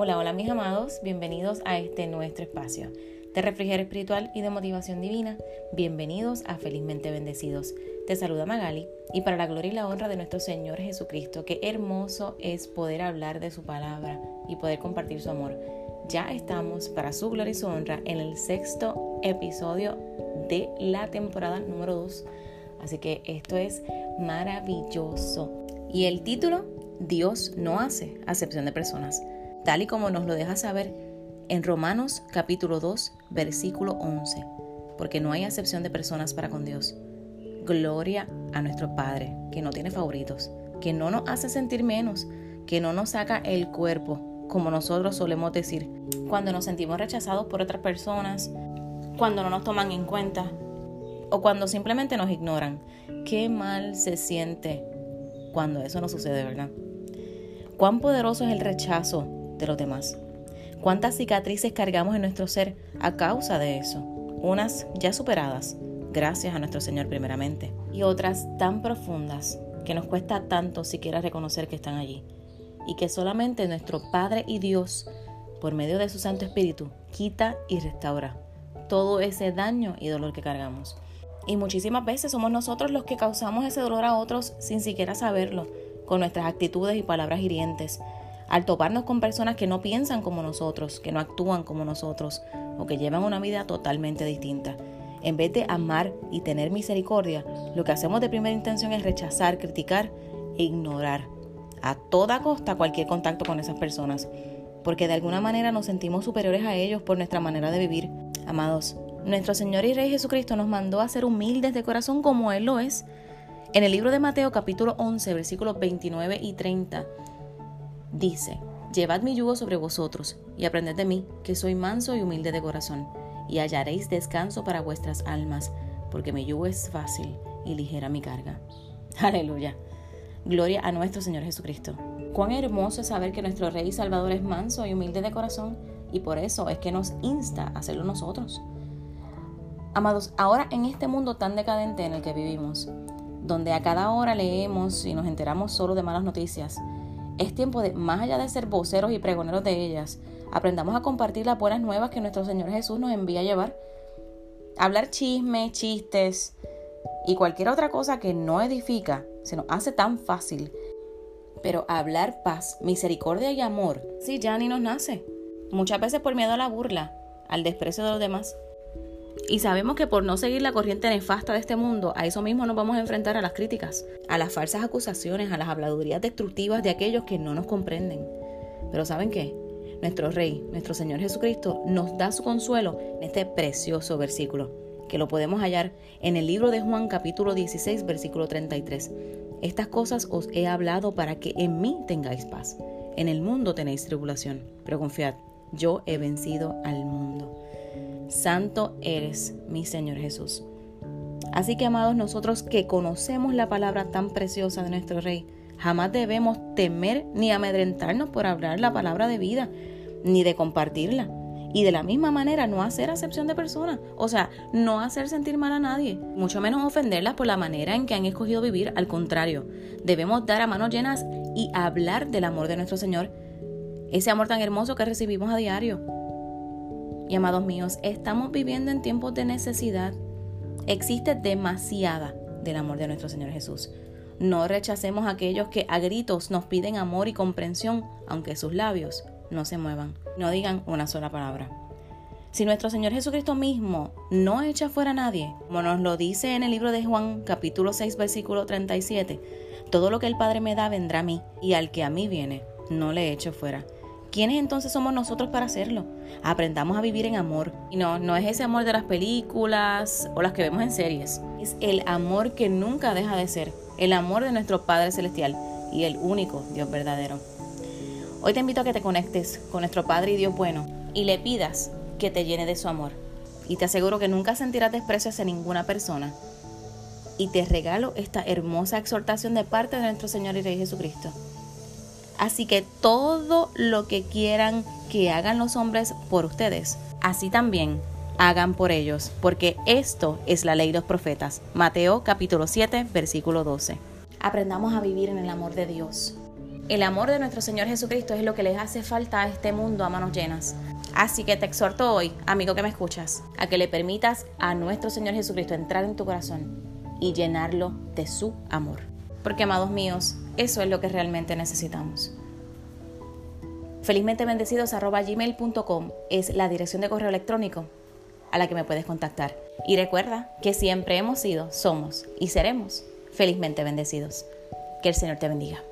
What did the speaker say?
Hola, hola mis amados, bienvenidos a este nuestro espacio de refrigerio espiritual y de motivación divina. Bienvenidos a Felizmente Bendecidos. Te saluda Magali y para la gloria y la honra de nuestro Señor Jesucristo, qué hermoso es poder hablar de su palabra y poder compartir su amor. Ya estamos para su gloria y su honra en el sexto episodio de la temporada número 2. Así que esto es maravilloso. Y el título, Dios no hace acepción de personas tal y como nos lo deja saber en Romanos capítulo 2, versículo 11, porque no hay acepción de personas para con Dios. Gloria a nuestro Padre, que no tiene favoritos, que no nos hace sentir menos, que no nos saca el cuerpo, como nosotros solemos decir, cuando nos sentimos rechazados por otras personas, cuando no nos toman en cuenta o cuando simplemente nos ignoran. Qué mal se siente cuando eso no sucede, ¿verdad? Cuán poderoso es el rechazo de los demás. ¿Cuántas cicatrices cargamos en nuestro ser a causa de eso? Unas ya superadas, gracias a nuestro Señor primeramente, y otras tan profundas que nos cuesta tanto siquiera reconocer que están allí, y que solamente nuestro Padre y Dios, por medio de su Santo Espíritu, quita y restaura todo ese daño y dolor que cargamos. Y muchísimas veces somos nosotros los que causamos ese dolor a otros sin siquiera saberlo, con nuestras actitudes y palabras hirientes, al toparnos con personas que no piensan como nosotros, que no actúan como nosotros o que llevan una vida totalmente distinta. En vez de amar y tener misericordia, lo que hacemos de primera intención es rechazar, criticar e ignorar a toda costa cualquier contacto con esas personas, porque de alguna manera nos sentimos superiores a ellos por nuestra manera de vivir. Amados, nuestro Señor y Rey Jesucristo nos mandó a ser humildes de corazón como Él lo es. En el libro de Mateo capítulo 11 versículos 29 y 30 Dice, Llevad mi yugo sobre vosotros y aprended de mí, que soy manso y humilde de corazón, y hallaréis descanso para vuestras almas, porque mi yugo es fácil y ligera mi carga. Aleluya. Gloria a nuestro Señor Jesucristo. Cuán hermoso es saber que nuestro Rey y Salvador es manso y humilde de corazón, y por eso es que nos insta a hacerlo nosotros. Amados, ahora en este mundo tan decadente en el que vivimos, donde a cada hora leemos y nos enteramos solo de malas noticias, es tiempo de, más allá de ser voceros y pregoneros de ellas, aprendamos a compartir las buenas nuevas que nuestro Señor Jesús nos envía a llevar. Hablar chismes, chistes y cualquier otra cosa que no edifica se nos hace tan fácil. Pero hablar paz, misericordia y amor, sí, ya ni nos nace. Muchas veces por miedo a la burla, al desprecio de los demás. Y sabemos que por no seguir la corriente nefasta de este mundo, a eso mismo nos vamos a enfrentar a las críticas, a las falsas acusaciones, a las habladurías destructivas de aquellos que no nos comprenden. Pero ¿saben qué? Nuestro Rey, nuestro Señor Jesucristo, nos da su consuelo en este precioso versículo, que lo podemos hallar en el libro de Juan capítulo 16, versículo 33. Estas cosas os he hablado para que en mí tengáis paz. En el mundo tenéis tribulación, pero confiad, yo he vencido al mundo. Santo eres, mi Señor Jesús. Así que, amados, nosotros que conocemos la palabra tan preciosa de nuestro Rey, jamás debemos temer ni amedrentarnos por hablar la palabra de vida, ni de compartirla. Y de la misma manera, no hacer acepción de personas, o sea, no hacer sentir mal a nadie, mucho menos ofenderlas por la manera en que han escogido vivir. Al contrario, debemos dar a manos llenas y hablar del amor de nuestro Señor, ese amor tan hermoso que recibimos a diario y amados míos, estamos viviendo en tiempos de necesidad. Existe demasiada del amor de nuestro Señor Jesús. No rechacemos a aquellos que a gritos nos piden amor y comprensión, aunque sus labios no se muevan, no digan una sola palabra. Si nuestro Señor Jesucristo mismo no echa fuera a nadie, como nos lo dice en el libro de Juan capítulo 6 versículo 37, todo lo que el Padre me da vendrá a mí, y al que a mí viene, no le echo fuera. ¿Quiénes entonces somos nosotros para hacerlo? Aprendamos a vivir en amor. Y no, no es ese amor de las películas o las que vemos en series. Es el amor que nunca deja de ser. El amor de nuestro Padre Celestial y el único Dios verdadero. Hoy te invito a que te conectes con nuestro Padre y Dios bueno y le pidas que te llene de su amor. Y te aseguro que nunca sentirás desprecio hacia ninguna persona. Y te regalo esta hermosa exhortación de parte de nuestro Señor y Rey Jesucristo. Así que todo lo que quieran que hagan los hombres por ustedes, así también hagan por ellos, porque esto es la ley de los profetas. Mateo capítulo 7, versículo 12. Aprendamos a vivir en el amor de Dios. El amor de nuestro Señor Jesucristo es lo que les hace falta a este mundo a manos llenas. Así que te exhorto hoy, amigo que me escuchas, a que le permitas a nuestro Señor Jesucristo entrar en tu corazón y llenarlo de su amor. Porque, amados míos, eso es lo que realmente necesitamos. Felizmente bendecidos gmail.com es la dirección de correo electrónico a la que me puedes contactar. Y recuerda que siempre hemos sido, somos y seremos felizmente bendecidos. Que el Señor te bendiga.